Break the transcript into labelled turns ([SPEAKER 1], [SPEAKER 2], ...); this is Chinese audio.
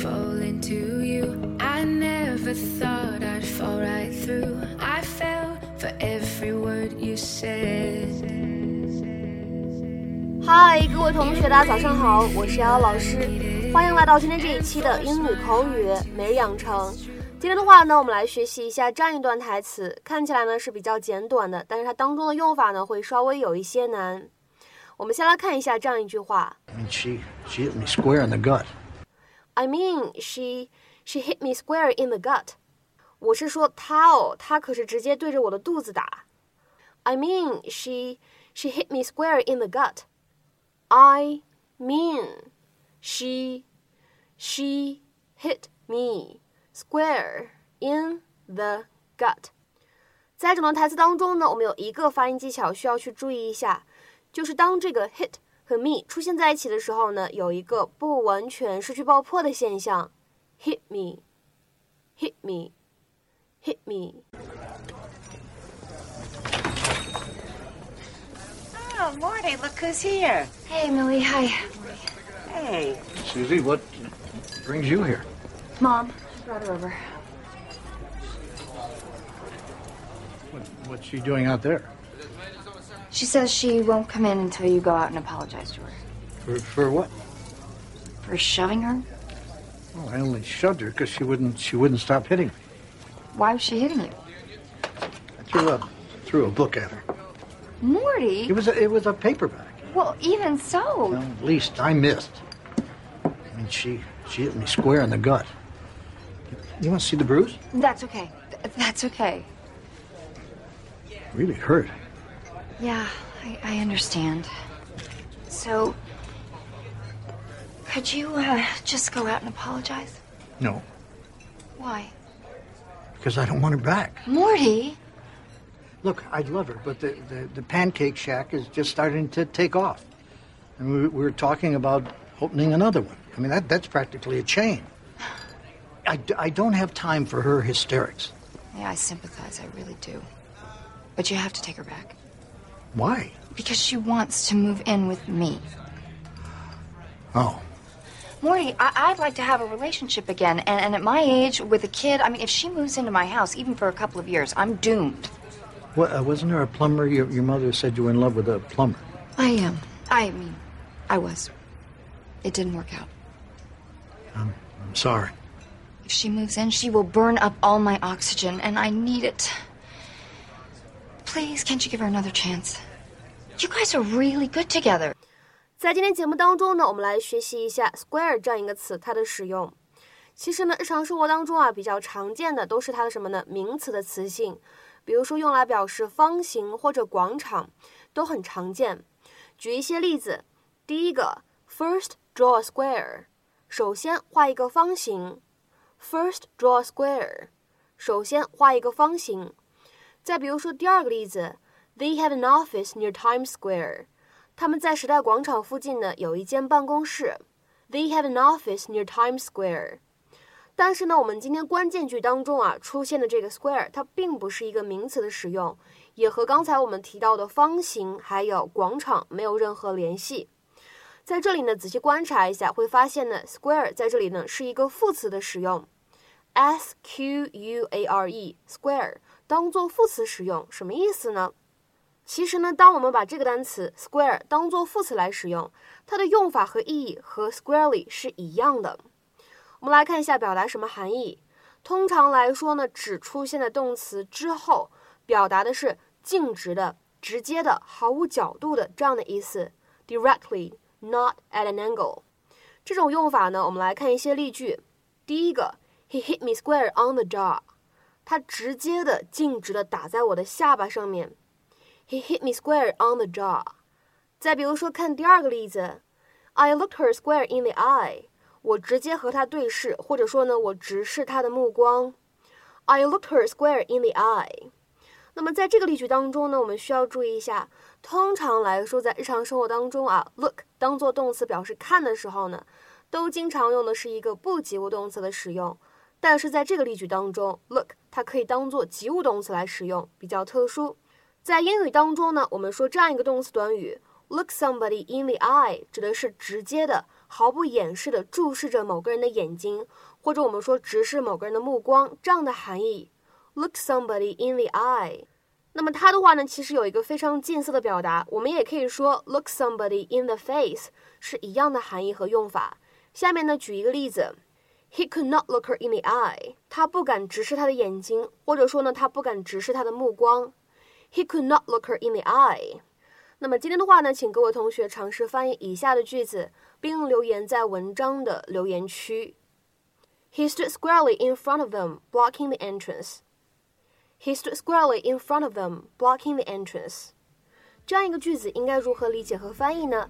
[SPEAKER 1] fall into you. I never thought I'd fall right through. I fell for every word you said.
[SPEAKER 2] 嗨，各位同学，大家早上好，我是瑶瑶老师，欢迎来到今天这一期的英语口语每日养成。今天的话呢，我们来学习一下这样一段台词，看起来呢是比较简短的，但是它当中的用法呢会稍微有一些难。我们先来看一下这样一句话
[SPEAKER 3] I mean, she she hit me square in the gut.
[SPEAKER 2] I mean, she she hit me square in the gut。我是说她哦，她可是直接对着我的肚子打。I mean, she she hit me square in the gut. I mean, she she hit me square in the gut。在整段台词当中呢，我们有一个发音技巧需要去注意一下，就是当这个 hit 和 me 出现在一起的时候呢，有一个不完全失去爆破的现象，hit me，hit me，hit me。
[SPEAKER 4] Oh, Morty, look who's here.
[SPEAKER 5] Hey, Millie. Hi.
[SPEAKER 4] Hey.
[SPEAKER 3] Susie, what brings you here?
[SPEAKER 5] Mom. I brought her over.
[SPEAKER 3] What, what's she doing out there?
[SPEAKER 5] She says she won't come in until you go out and apologize to her.
[SPEAKER 3] For for what?
[SPEAKER 5] For shoving her?
[SPEAKER 3] Well, I only shoved her because she wouldn't she wouldn't stop hitting me.
[SPEAKER 5] Why was she hitting you?
[SPEAKER 3] I threw a threw a book at her.
[SPEAKER 5] Morty?
[SPEAKER 3] It was a, it was a paperback.
[SPEAKER 5] Well, even so.
[SPEAKER 3] Well, at least I missed. I mean, she she hit me square in the gut. You want to see the bruise?
[SPEAKER 5] That's okay. Th- That's okay.
[SPEAKER 3] Really hurt.
[SPEAKER 5] Yeah, I, I understand. So, could you uh, just go out and apologize?
[SPEAKER 3] No,
[SPEAKER 5] Why?
[SPEAKER 3] because I don't want her back.
[SPEAKER 5] Morty?
[SPEAKER 3] Look, I'd love her, but the, the, the pancake shack is just starting to take off. And we, we were talking about opening another one. I mean, that, that's practically a chain. I, d- I don't have time for her hysterics.
[SPEAKER 5] Yeah, I sympathize. I really do. But you have to take her back.
[SPEAKER 3] Why?
[SPEAKER 5] Because she wants to move in with me.
[SPEAKER 3] Oh,
[SPEAKER 5] Morty, I- I'd like to have a relationship again. And-, and at my age, with a kid, I mean, if she moves into my house, even for a couple of years, I'm doomed.
[SPEAKER 3] what, uh, wasn't there a plumber? Your, your mother said you were in love with a plumber.
[SPEAKER 5] I am. I mean, I was. It didn't work out.
[SPEAKER 3] I'm sorry.
[SPEAKER 5] If she moves in, she will burn up all my oxygen, and I need it. Please, can't you give her another chance? You guys are really good together.
[SPEAKER 2] 在今天节目当中呢，我们来学习一下 square 这样一个词，它的使用。其实呢，日常生活当中啊，比较常见的都是它的什么呢？名词的词性，比如说用来表示方形或者广场，都很常见。举一些例子，第一个，first draw a square，首先画一个方形。First draw a square，首先画一个方形。再比如说第二个例子，They have an office near Times Square。他们在时代广场附近呢有一间办公室。They have an office near Times Square。但是呢，我们今天关键句当中啊出现的这个 square，它并不是一个名词的使用，也和刚才我们提到的方形还有广场没有任何联系。在这里呢，仔细观察一下，会发现呢，square 在这里呢是一个副词的使用，s q u a r e square 当做副词使用，什么意思呢？其实呢，当我们把这个单词 square 当做副词来使用，它的用法和意义和 squarely 是一样的。我们来看一下表达什么含义。通常来说呢，只出现在动词之后，表达的是径直的、直接的、毫无角度的这样的意思，directly not at an angle。这种用法呢，我们来看一些例句。第一个，He hit me square on the jaw。他直接的、径直的打在我的下巴上面。He hit me square on the jaw。再比如说，看第二个例子，I looked her square in the eye。我直接和她对视，或者说呢，我直视她的目光。I looked her square in the eye。那么在这个例句当中呢，我们需要注意一下，通常来说，在日常生活当中啊，look 当做动词表示看的时候呢，都经常用的是一个不及物动词的使用。但是在这个例句当中，look 它可以当做及物动词来使用，比较特殊。在英语当中呢，我们说这样一个动词短语，look somebody in the eye，指的是直接的、毫不掩饰地注视着某个人的眼睛，或者我们说直视某个人的目光，这样的含义。Look somebody in the eye。那么它的话呢，其实有一个非常近似的表达，我们也可以说 look somebody in the face，是一样的含义和用法。下面呢，举一个例子 ，He could not look her in the eye。他不敢直视她的眼睛，或者说呢，他不敢直视她的目光。He could not look her in the eye。那么今天的话呢，请各位同学尝试翻译以下的句子，并留言在文章的留言区。He stood squarely in front of them, blocking the entrance. He stood squarely in front of them, blocking the entrance. 这样一个句子应该如何理解和翻译呢？